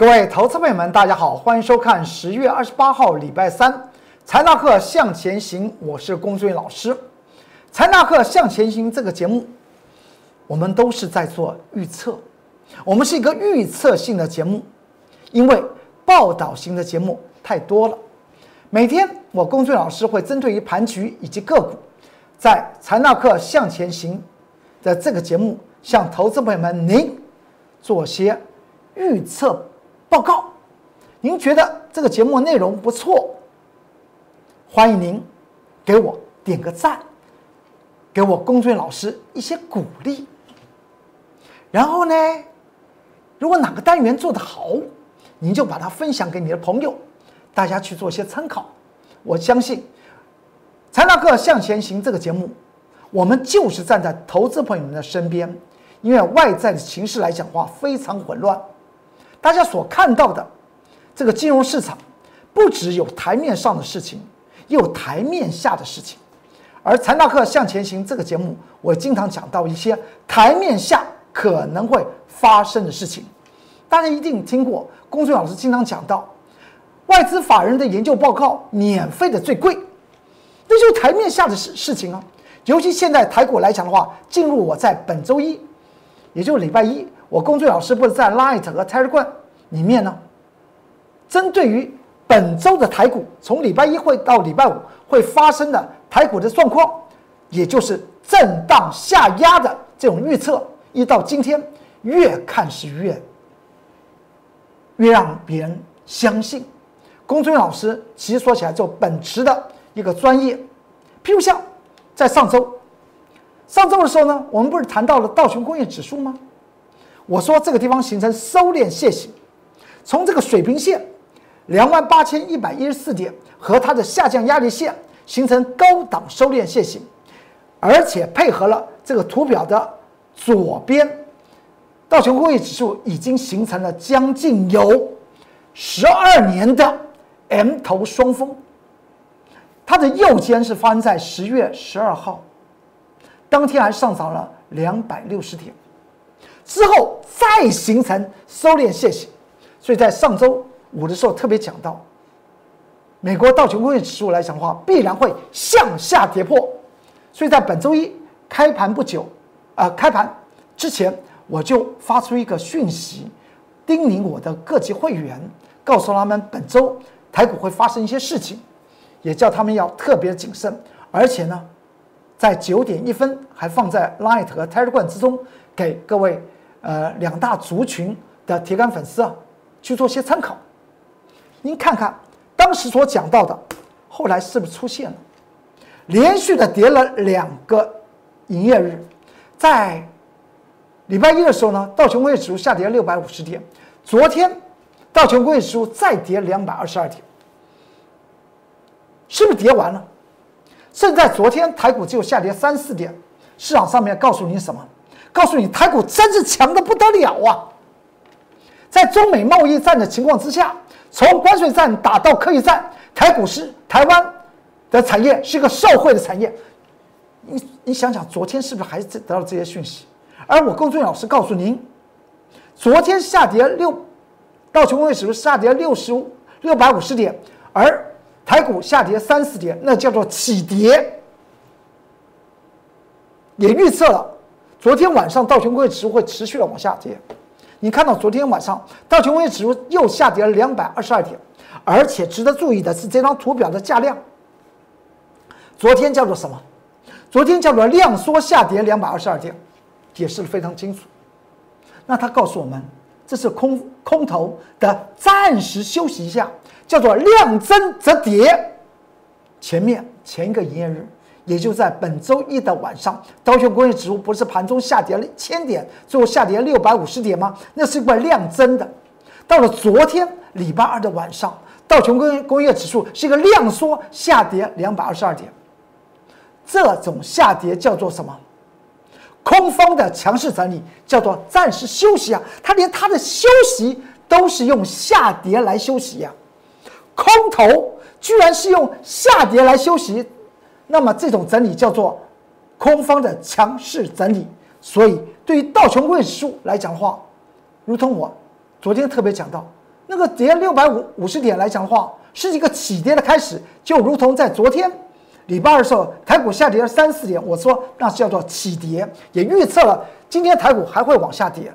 各位投资朋友们，大家好，欢迎收看十月二十八号礼拜三财纳克向前行，我是龚俊老师。财纳克向前行这个节目，我们都是在做预测，我们是一个预测性的节目，因为报道型的节目太多了。每天我龚俊老师会针对于盘局以及个股，在财纳克向前行的这个节目，向投资朋友们您做些预测。报告，您觉得这个节目内容不错，欢迎您给我点个赞，给我龚俊老师一些鼓励。然后呢，如果哪个单元做得好，您就把它分享给你的朋友，大家去做一些参考。我相信《财纳克向前行》这个节目，我们就是站在投资朋友们的身边，因为外在的形势来讲话非常混乱。大家所看到的这个金融市场，不只有台面上的事情，也有台面下的事情。而财纳克向前行这个节目，我经常讲到一些台面下可能会发生的事情。大家一定听过，龚俊老师经常讲到，外资法人的研究报告免费的最贵，那就是台面下的事事情啊。尤其现在台股来讲的话，进入我在本周一，也就是礼拜一。我龚俊老师不是在 Light 和 Telegram 里面呢，针对于本周的台股，从礼拜一会到礼拜五会发生的台股的状况，也就是震荡下压的这种预测，一到今天越看是越越让别人相信。龚俊老师其实说起来就本职的一个专业，譬如像在上周，上周的时候呢，我们不是谈到了道琼工业指数吗？我说这个地方形成收敛楔形，从这个水平线两万八千一百一十四点和它的下降压力线形成高档收敛楔形，而且配合了这个图表的左边，道琼工业指数已经形成了将近有十二年的 M 头双峰，它的右肩是发生在十月十二号，当天还上涨了两百六十点。之后再形成收敛楔形，所以在上周五的时候特别讲到，美国道琼工业指数来讲的话，必然会向下跌破。所以在本周一开盘不久，啊，开盘之前我就发出一个讯息，叮咛我的各级会员，告诉他们本周台股会发生一些事情，也叫他们要特别谨慎。而且呢，在九点一分还放在 Light 和 Telegram 之中给各位。呃，两大族群的铁杆粉丝啊，去做些参考。您看看当时所讲到的，后来是不是出现了连续的跌了两个营业日？在礼拜一的时候呢，道琼工业指数下跌六百五十点。昨天道琼工业指数再跌两百二十二点，是不是跌完了？甚至在昨天台股只有下跌三四点，市场上面告诉您什么？告诉你，台股真是强的不得了啊！在中美贸易战的情况之下，从关税战打到科技战，台股是台湾的产业是个受惠的产业。你你想想，昨天是不是还是得到这些讯息？而我龚俊老师告诉您，昨天下跌六，道琼工业指数下跌六十五六百五十点，而台股下跌三十点，那叫做起跌，也预测了。昨天晚上道琼工业指数会持续的往下跌，你看到昨天晚上道琼工业指数又下跌了两百二十二点，而且值得注意的是这张图表的价量，昨天叫做什么？昨天叫做量缩下跌两百二十二点，解释的非常清楚。那他告诉我们，这是空空头的暂时休息一下，叫做量增则跌。前面前一个营业日。也就在本周一的晚上，道琼工业指数不是盘中下跌了千点，最后下跌六百五十点吗？那是一个量增的。到了昨天礼拜二的晚上，道琼工工业指数是一个量缩下跌两百二十二点。这种下跌叫做什么？空方的强势整理叫做暂时休息啊！它连它的休息都是用下跌来休息呀！空头居然是用下跌来休息。那么这种整理叫做空方的强势整理，所以对于道琼工业指数来讲的话，如同我昨天特别讲到，那个跌六百五五十点来讲的话，是一个起跌的开始，就如同在昨天礼拜二的时候，台股下跌了三四点，我说那是叫做起跌，也预测了今天台股还会往下跌，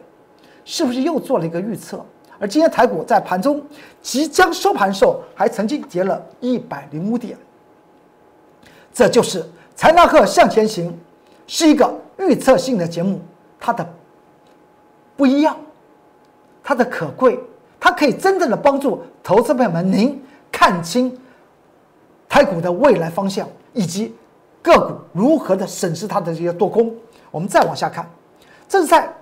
是不是又做了一个预测？而今天台股在盘中即将收盘时候，还曾经跌了一百零五点，这就是财纳克向前行，是一个预测性的节目，它的不一样，它的可贵。它可以真正的帮助投资朋友们，您看清台股的未来方向，以及个股如何的审视它的这些多空。我们再往下看，这是在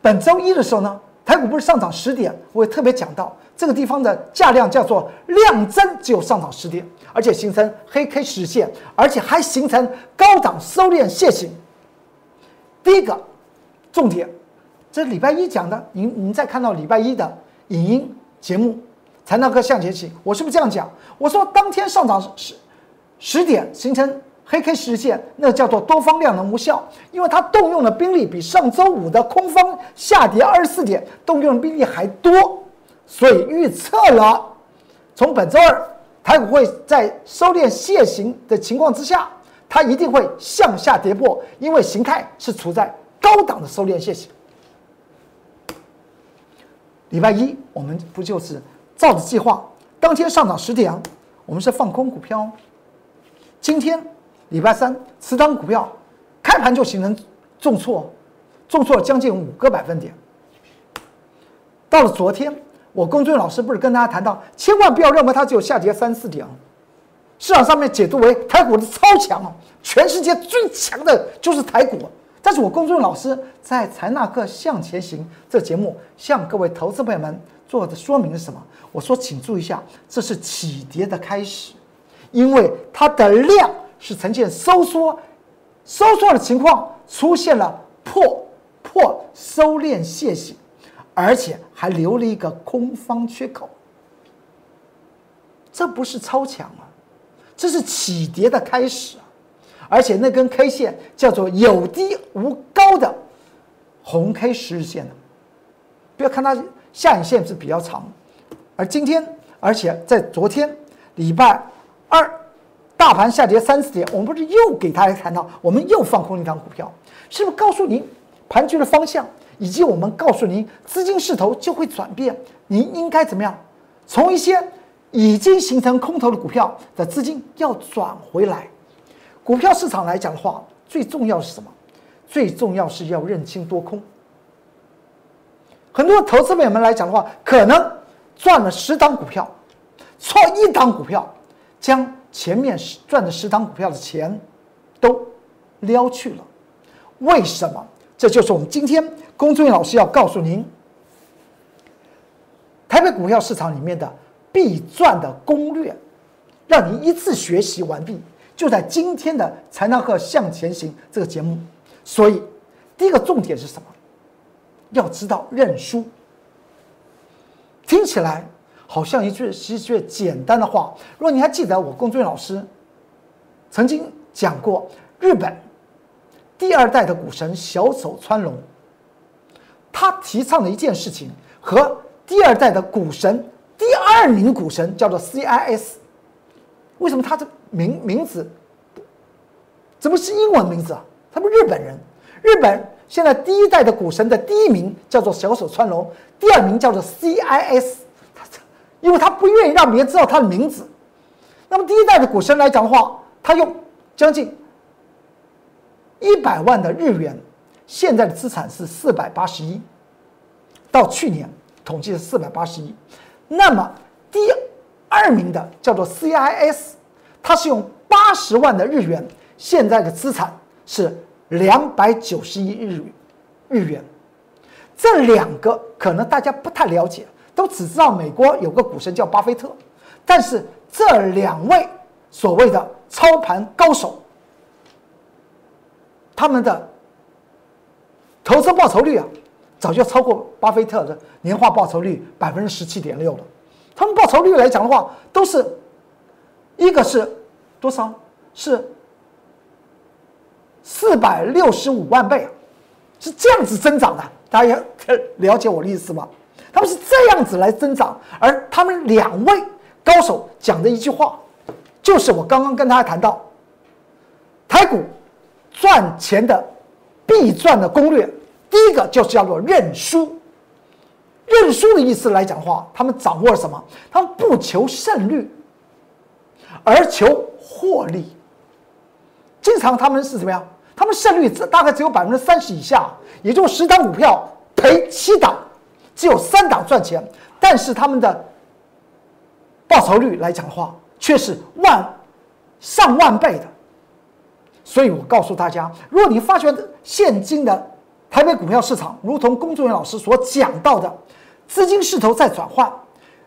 本周一的时候呢，台股不是上涨十点，我也特别讲到这个地方的价量叫做量增，只有上涨十点，而且形成黑 K 实线，而且还形成高档收敛线形。第一个重点，这礼拜一讲的，您您再看到礼拜一的。影音节目才能够向前行，我是不是这样讲？我说当天上涨十十点形成黑 K 实线，那叫做多方量能无效，因为它动用的兵力比上周五的空方下跌二十四点动用的兵力还多，所以预测了从本周二台股会在收敛楔形的情况之下，它一定会向下跌破，因为形态是处在高档的收敛楔形。礼拜一我们不就是照着计划，当天上涨十点，我们是放空股票。今天礼拜三，持仓股票开盘就形成重挫，重挫将近五个百分点。到了昨天，我龚俊老师不是跟大家谈到，千万不要认为它只有下跌三四点，市场上面解读为台股的超强哦，全世界最强的就是台股。但是我公众老师在财纳克向前行这节目向各位投资朋友们做的说明是什么？我说，请注意一下，这是起跌的开始，因为它的量是呈现收缩，收缩的情况出现了破破收敛楔形，而且还留了一个空方缺口，这不是超强啊，这是起跌的开始啊。而且那根 K 线叫做有低无高的红 K 十日线的，不要看它下影线是比较长，而今天，而且在昨天礼拜二大盘下跌三四点，我们不是又给大家谈到，我们又放空一张股票，是不是告诉您盘局的方向，以及我们告诉您资金势头就会转变，您应该怎么样？从一些已经形成空头的股票的资金要转回来。股票市场来讲的话，最重要是什么？最重要是要认清多空。很多投资朋友们来讲的话，可能赚了十档股票，错一档股票，将前面赚的十档股票的钱都撩去了。为什么？这就是我们今天龚俊老师要告诉您，台北股票市场里面的必赚的攻略，让您一次学习完毕。就在今天的财纳克向前行这个节目，所以第一个重点是什么？要知道认输。听起来好像一句是一句简单的话。如果你还记得我龚俊老师曾经讲过，日本第二代的股神小手川龙，他提倡的一件事情和第二代的股神第二名股神叫做 CIS，为什么他这？名名字怎么是英文名字啊？他们日本人，日本现在第一代的股神的第一名叫做小手川龙，第二名叫做 CIS，他因为他不愿意让别人知道他的名字。那么第一代的股神来讲的话，他用将近一百万的日元，现在的资产是四百八十一，到去年统计是四百八十一。那么第二名的叫做 CIS。他是用八十万的日元，现在的资产是两百九十亿日日元。这两个可能大家不太了解，都只知道美国有个股神叫巴菲特，但是这两位所谓的操盘高手，他们的投资报酬率啊，早就超过巴菲特的年化报酬率百分之十七点六了。他们报酬率来讲的话，都是。一个是多少？是四百六十五万倍，是这样子增长的。大家了解我的意思吗？他们是这样子来增长。而他们两位高手讲的一句话，就是我刚刚跟大家谈到，台股赚钱的必赚的攻略，第一个就是叫做认输。认输的意思来讲的话，他们掌握了什么？他们不求胜率，而求获利。经常他们是怎么样？他们胜率只大概只有百分之三十以下，也就十档股票赔七档，只有三档赚钱。但是他们的报酬率来讲的话，却是万上万倍的。所以我告诉大家，如果你发觉现今的台北股票市场，如同工作人员老师所讲到的，资金势头在转换，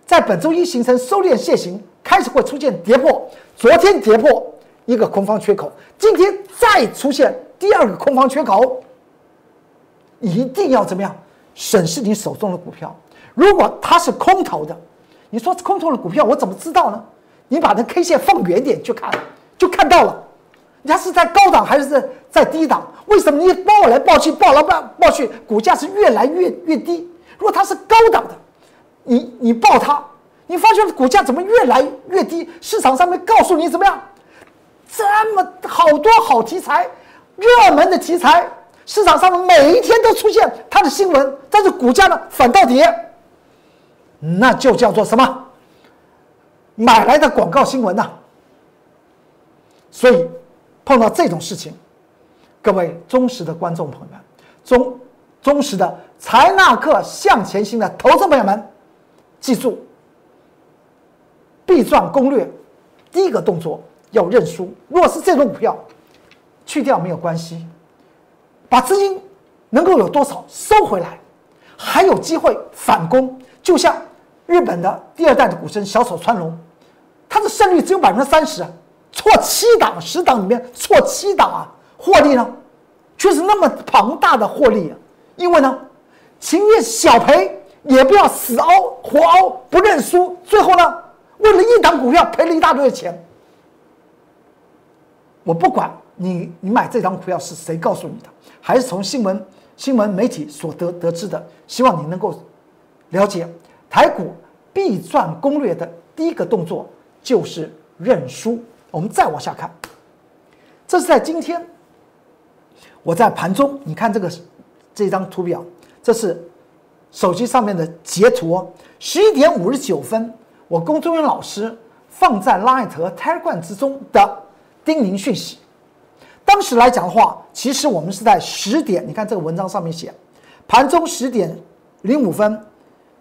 在本周一形成收敛线型，开始会出现跌破。昨天跌破。一个空方缺口，今天再出现第二个空方缺口，一定要怎么样审视你手中的股票？如果它是空头的，你说空头的股票我怎么知道呢？你把那 K 线放远点去看，就看到了，它是在高档还是在在低档？为什么你报来报去，报来报报去，股价是越来越越低？如果它是高档的，你你报它，你发现股价怎么越来越低？市场上面告诉你怎么样？这么好多好题材，热门的题材，市场上面每一天都出现它的新闻，但是股价呢反倒跌，那就叫做什么？买来的广告新闻呐。所以碰到这种事情，各位忠实的观众朋友们，忠忠实的财纳克向前行的投资朋友们，记住，必赚攻略，第一个动作。要认输。如果是这种股票，去掉没有关系，把资金能够有多少收回来，还有机会反攻。就像日本的第二代的股神小丑川龙，他的胜率只有百分之三十，错七档十档里面错七档啊，获利呢却是那么庞大的获利啊！因为呢，情愿小赔也不要死熬活熬不认输，最后呢，为了一档股票赔了一大堆的钱。我不管你，你买这张股票是谁告诉你的，还是从新闻新闻媒体所得得知的？希望你能够了解台股必赚攻略的第一个动作就是认输。我们再往下看，这是在今天我在盘中，你看这个这张图表，这是手机上面的截图。十一点五十九分，我龚中元老师放在 Light 和 Telegram 之中的。叮咛讯息，当时来讲的话，其实我们是在十点。你看这个文章上面写，盘中十点零五分，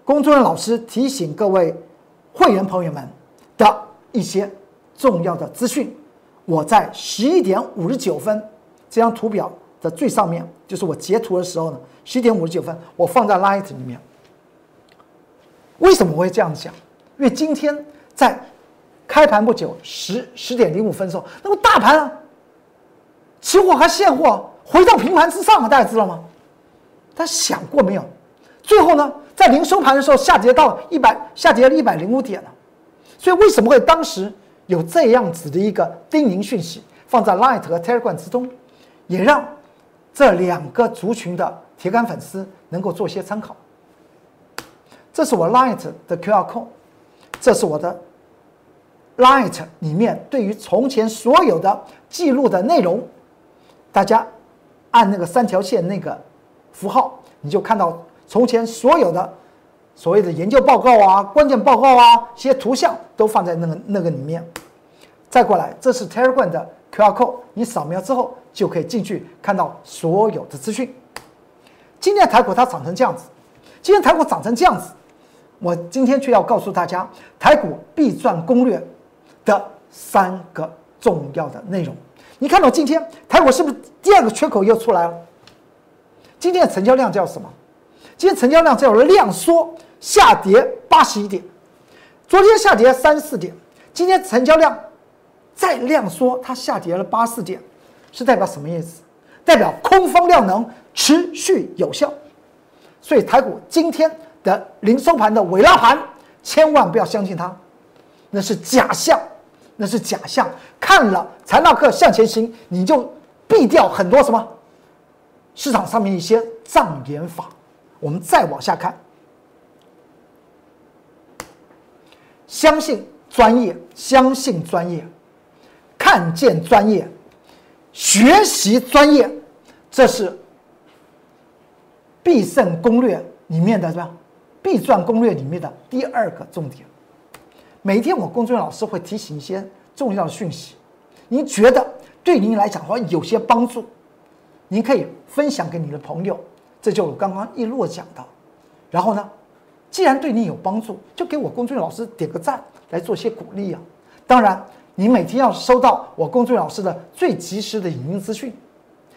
工作人员老师提醒各位会员朋友们的一些重要的资讯。我在十一点五十九分这张图表的最上面，就是我截图的时候呢，十一点五十九分，我放在 Light 里面。为什么我会这样讲？因为今天在。开盘不久，十十点零五分的时候，那么大盘啊，期货和现货回到平盘之上了，大家知道吗？他想过没有？最后呢，在临收盘的时候下跌到一百，下跌了一百零五点了。所以为什么会当时有这样子的一个叮咛讯息放在 Light 和 Telegram 之中，也让这两个族群的铁杆粉丝能够做些参考。这是我 Light 的 QR code，这是我的。Light 里面对于从前所有的记录的内容，大家按那个三条线那个符号，你就看到从前所有的所谓的研究报告啊、关键报告啊、些图像都放在那个那个里面。再过来，这是 Telegram 的 QR code，你扫描之后就可以进去看到所有的资讯。今天台股它涨成这样子，今天台股涨成这样子，我今天却要告诉大家，台股必赚攻略。的三个重要的内容，你看到今天台股是不是第二个缺口又出来了？今天的成交量叫什么？今天成交量叫量缩下跌八十一点，昨天下跌三四点，今天成交量再量缩，它下跌了八四点，是代表什么意思？代表空方量能持续有效，所以台股今天的零收盘的尾拉盘，千万不要相信它，那是假象。那是假象，看了财纳克向前行，你就避掉很多什么市场上面一些障眼法。我们再往下看，相信专业，相信专业，看见专业，学习专业，这是必胜攻略里面的什么？必赚攻略里面的第二个重点。每天我工作老师会提醒一些重要的讯息，您觉得对您来讲的话有些帮助，您可以分享给你的朋友。这就我刚刚一路讲的。然后呢，既然对你有帮助，就给我工作人员老师点个赞，来做些鼓励啊。当然，你每天要收到我工作人员老师的最及时的影音资讯，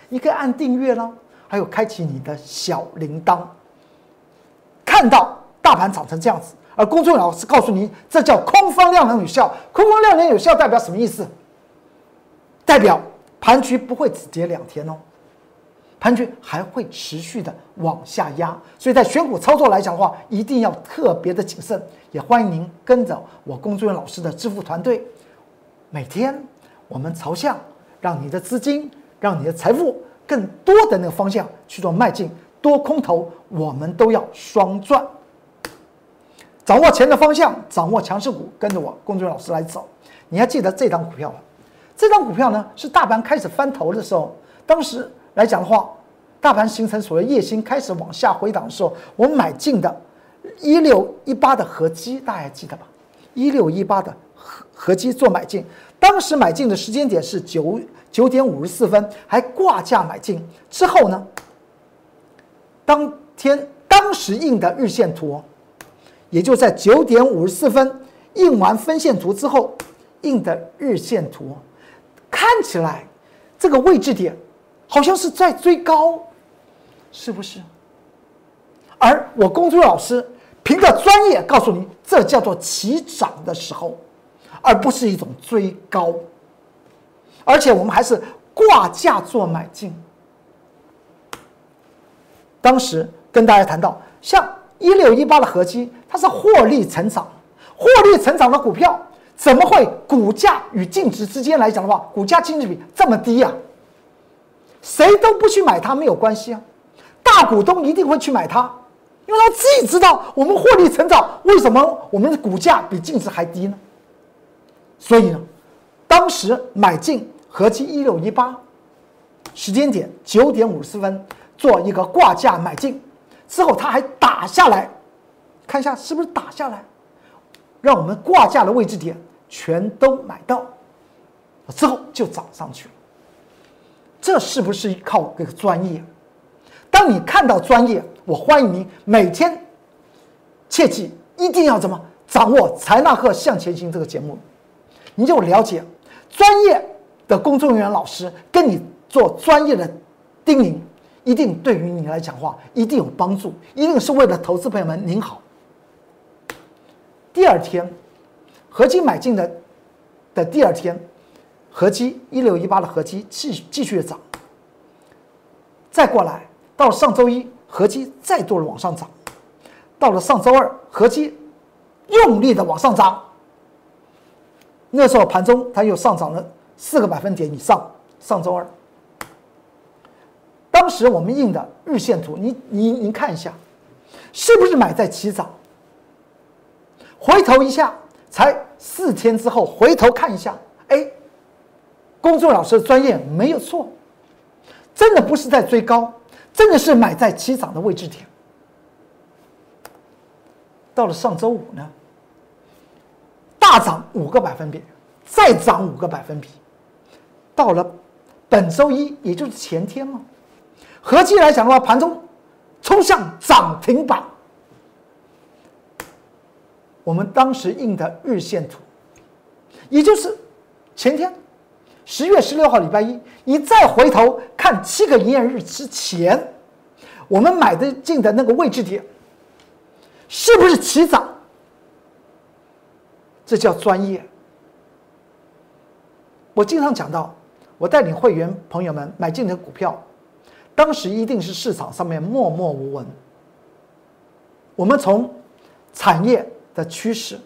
你可以按订阅啦，还有开启你的小铃铛。看到大盘涨成这样子，而公众老师告诉你，这叫空方量能有效。空方量能有效代表什么意思？代表盘局不会只跌两天哦，盘局还会持续的往下压。所以在选股操作来讲的话，一定要特别的谨慎。也欢迎您跟着我工作人员老师的致富团队，每天我们朝向让你的资金、让你的财富更多的那个方向去做迈进。多空头，我们都要双赚。掌握钱的方向，掌握强势股，跟着我工作人员老师来走。你还记得这张股票吗？这张股票呢，是大盘开始翻头的时候，当时来讲的话，大盘形成所谓夜星开始往下回档的时候，我买进的，一六一八的合基，大家还记得吧？一六一八的合合基做买进，当时买进的时间点是九九点五十四分，还挂价买进之后呢？当天当时印的日线图，也就在九点五十四分印完分线图之后，印的日线图，看起来这个位置点好像是在追高，是不是？而我公孙老师凭着专业告诉你，这叫做起涨的时候，而不是一种追高，而且我们还是挂价做买进。当时跟大家谈到，像一六一八的合基，它是获利成长，获利成长的股票，怎么会股价与净值之间来讲的话，股价净值比这么低呀？谁都不去买它没有关系啊，大股东一定会去买它，因为他自己知道我们获利成长，为什么我们的股价比净值还低呢？所以呢，当时买进合计一六一八，时间点九点五十四分。做一个挂价买进，之后它还打下来，看一下是不是打下来，让我们挂价的位置点全都买到，之后就涨上去了。这是不是靠这个专业？当你看到专业，我欢迎你每天，切记一定要怎么掌握财纳克向前行这个节目，你就了解专业的工作人员老师跟你做专业的叮咛。一定对于你来讲话一定有帮助，一定是为了投资朋友们您好。第二天，合金买进的的第二天，合金一六一八的合金继继续涨，再过来到上周一，合金再度的往上涨，到了上周二，合金用力的往上涨，那时候盘中它又上涨了四个百分点以上，上周二。当时我们印的日线图，你你您看一下，是不是买在起涨？回头一下，才四天之后回头看一下，哎，公众老师的专业没有错，真的不是在追高，真的是买在起涨的位置点。到了上周五呢，大涨五个百分比，再涨五个百分比，到了本周一，也就是前天嘛。合计来讲的话，盘中冲向涨停板。我们当时印的日线图，也就是前天十月十六号礼拜一，你再回头看七个营业日之前，我们买的进的那个位置点，是不是起涨？这叫专业。我经常讲到，我带领会员朋友们买进的股票。当时一定是市场上面默默无闻。我们从产业的趋势、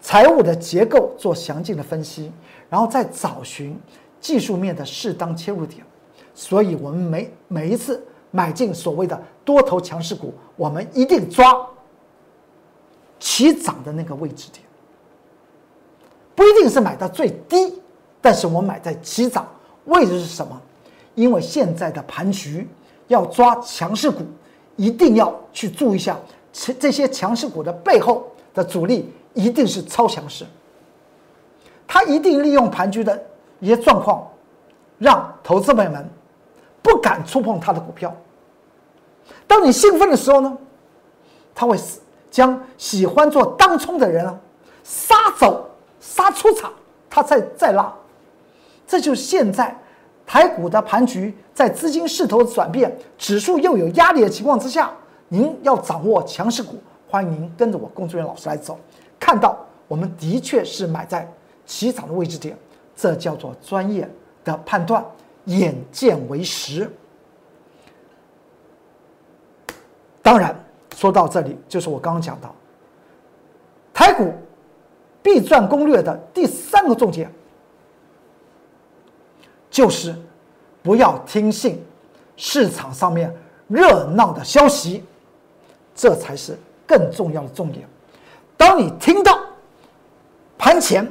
财务的结构做详尽的分析，然后再找寻技术面的适当切入点。所以，我们每每一次买进所谓的多头强势股，我们一定抓起涨的那个位置点。不一定是买到最低，但是我买在起涨，位置是什么？因为现在的盘局要抓强势股，一定要去注意一下，这这些强势股的背后的主力一定是超强势，他一定利用盘局的一些状况，让投资朋友们不敢触碰他的股票。当你兴奋的时候呢，他会将喜欢做当冲的人啊杀走。杀出场，他再再拉，这就是现在台股的盘局在资金势头转变、指数又有压力的情况之下，您要掌握强势股，欢迎您跟着我龚志远老师来走。看到我们的确是买在起涨的位置点，这叫做专业的判断，眼见为实。当然，说到这里，就是我刚刚讲到台股。必赚攻略的第三个重点，就是不要听信市场上面热闹的消息，这才是更重要的重点。当你听到盘前、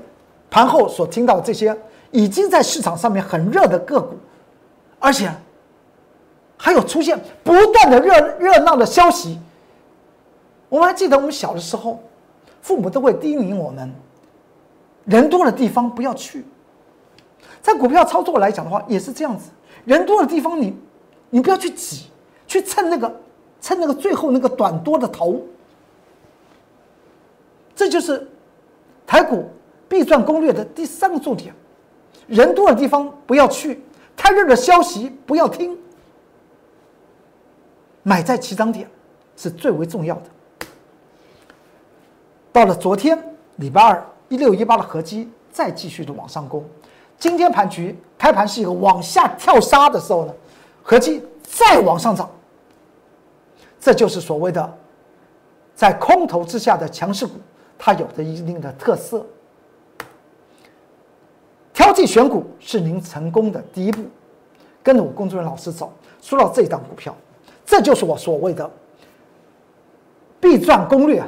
盘后所听到这些已经在市场上面很热的个股，而且还有出现不断的热热闹的消息，我们还记得我们小的时候。父母都会叮咛我们：人多的地方不要去。在股票操作来讲的话，也是这样子。人多的地方，你你不要去挤，去蹭那个蹭那个最后那个短多的头。这就是台股必赚攻略的第三个重点：人多的地方不要去，太热的消息不要听。买在起涨点是最为重要的。到了昨天礼拜二一六一八的合击再继续的往上攻，今天盘局开盘是一个往下跳杀的时候呢，合击再往上涨，这就是所谓的在空头之下的强势股，它有着一定的特色。挑剔选股是您成功的第一步，跟着我工作人员老师走，说到这一档股票，这就是我所谓的必赚攻略。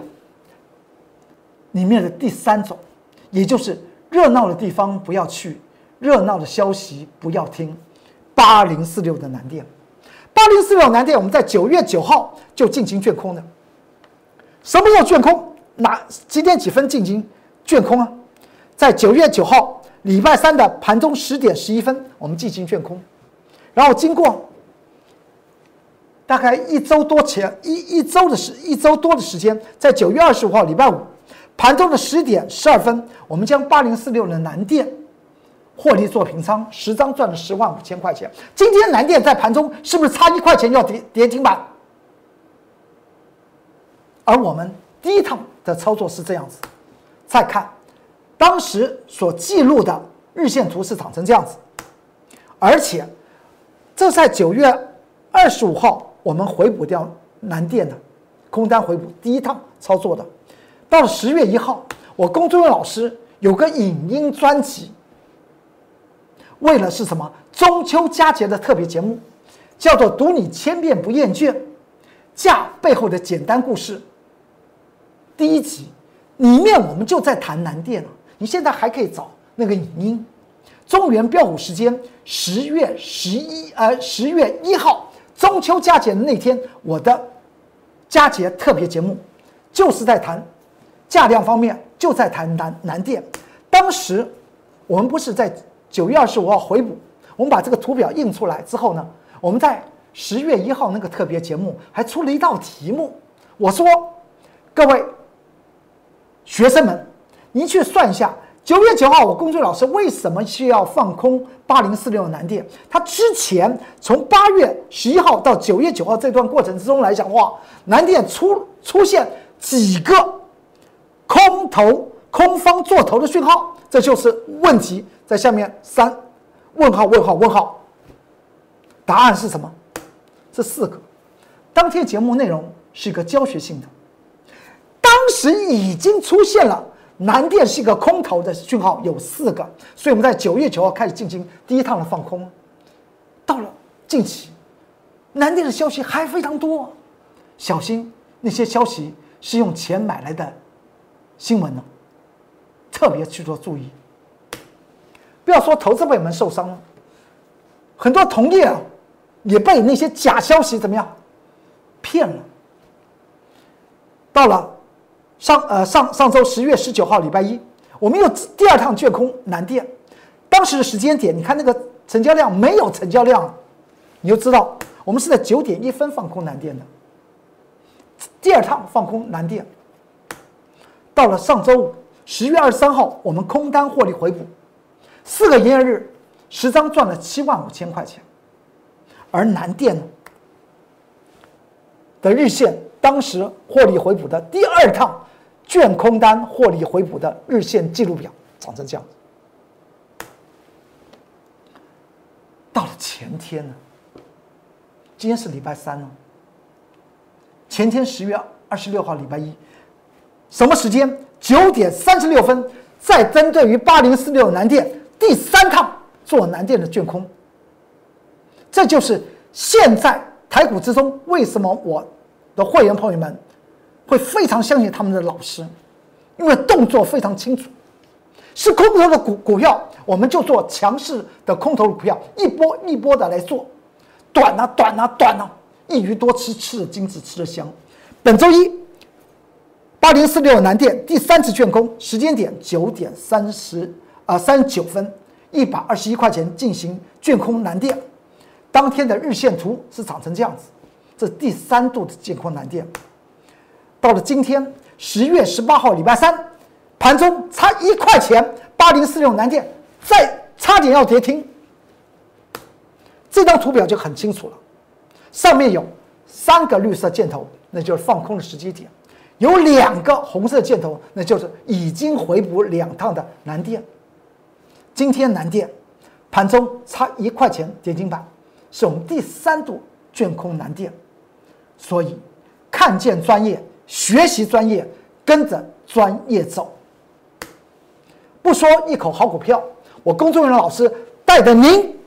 里面的第三种，也就是热闹的地方不要去，热闹的消息不要听。八零四六的南电，八零四六南电，我们在九月九号就进行卷空的。什么时候卷空？哪几点几分进行卷空啊？在九月九号礼拜三的盘中十点十一分，我们进行卷空。然后经过大概一周多前一一周的时一周多的时间，在九月二十五号礼拜五。盘中的十点十二分，我们将八零四六的南电获利做平仓，十张赚了十万五千块钱。今天南电在盘中是不是差一块钱要跌跌停板？而我们第一趟的操作是这样子，再看当时所记录的日线图是长成这样子，而且这在九月二十五号我们回补掉南电的空单回补第一趟操作的。到了十月一号，我龚忠伟老师有个影音专辑，为了是什么？中秋佳节的特别节目，叫做《读你千遍不厌倦》，价背后的简单故事。第一集里面我们就在谈南电了，你现在还可以找那个影音。中原标股时间十月十一呃十月一号中秋佳节的那天，我的佳节特别节目就是在谈。价量方面就在谈南南电，当时我们不是在九月二十五号回补，我们把这个图表印出来之后呢，我们在十月一号那个特别节目还出了一道题目，我说各位学生们，您去算一下九月九号我工作老师为什么需要放空八零四六南电？他之前从八月十一号到九月九号这段过程之中来讲的话，南电出出现几个。空头空方做头的讯号，这就是问题。在下面三问号问号问号，答案是什么？这四个。当天节目内容是一个教学性的，当时已经出现了南电是一个空头的讯号，有四个，所以我们在九月九号开始进行第一趟的放空。到了近期，南电的消息还非常多，小心那些消息是用钱买来的。新闻呢？特别去做注意。不要说投资朋友们受伤了，很多同业啊也被那些假消息怎么样骗了。到了上呃上上周十月十九号礼拜一，我们又第二趟卷空南电，当时的时间点，你看那个成交量没有成交量，你就知道我们是在九点一分放空南电的。第二趟放空南电，到了上周五十月二十三号，我们空单获利回补。四个营业日，十张赚了七万五千块钱，而南电呢的日线当时获利回补的第二趟券空单获利回补的日线记录表长成这样。到了前天呢，今天是礼拜三呢，前天十月二十六号礼拜一，什么时间？九点三十六分，再针对于八零四六南电。第三趟做南电的卷空，这就是现在台股之中为什么我的会员朋友们会非常相信他们的老师，因为动作非常清楚，是空头的股股票，我们就做强势的空头股票，一波一波的来做，短啊短啊短啊，一鱼多吃，吃的精致，吃的香。本周一八零四六南电第三次卷空，时间点九点三十。啊，三十九分，一百二十一块钱进行卷空南电，当天的日线图是长成这样子，这第三度的建空南电。到了今天十月十八号礼拜三，盘中差一块钱，八零四六南电再差点要跌停。这张图表就很清楚了，上面有三个绿色箭头，那就是放空的时机点；有两个红色箭头，那就是已经回补两趟的南电。今天南电盘中差一块钱跌停板，是我们第三度卷空南电，所以看见专业，学习专业，跟着专业走。不说一口好股票，我工作人员老师带着您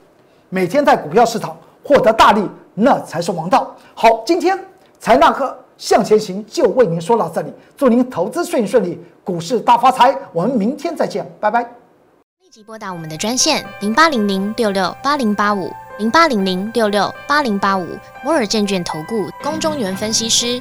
每天在股票市场获得大利，那才是王道。好，今天财纳课向前行就为您说到这里，祝您投资顺顺利，股市大发财。我们明天再见，拜拜。立即拨打我们的专线零八零零六六八零八五零八零零六六八零八五摩尔证券投顾公中原分析师。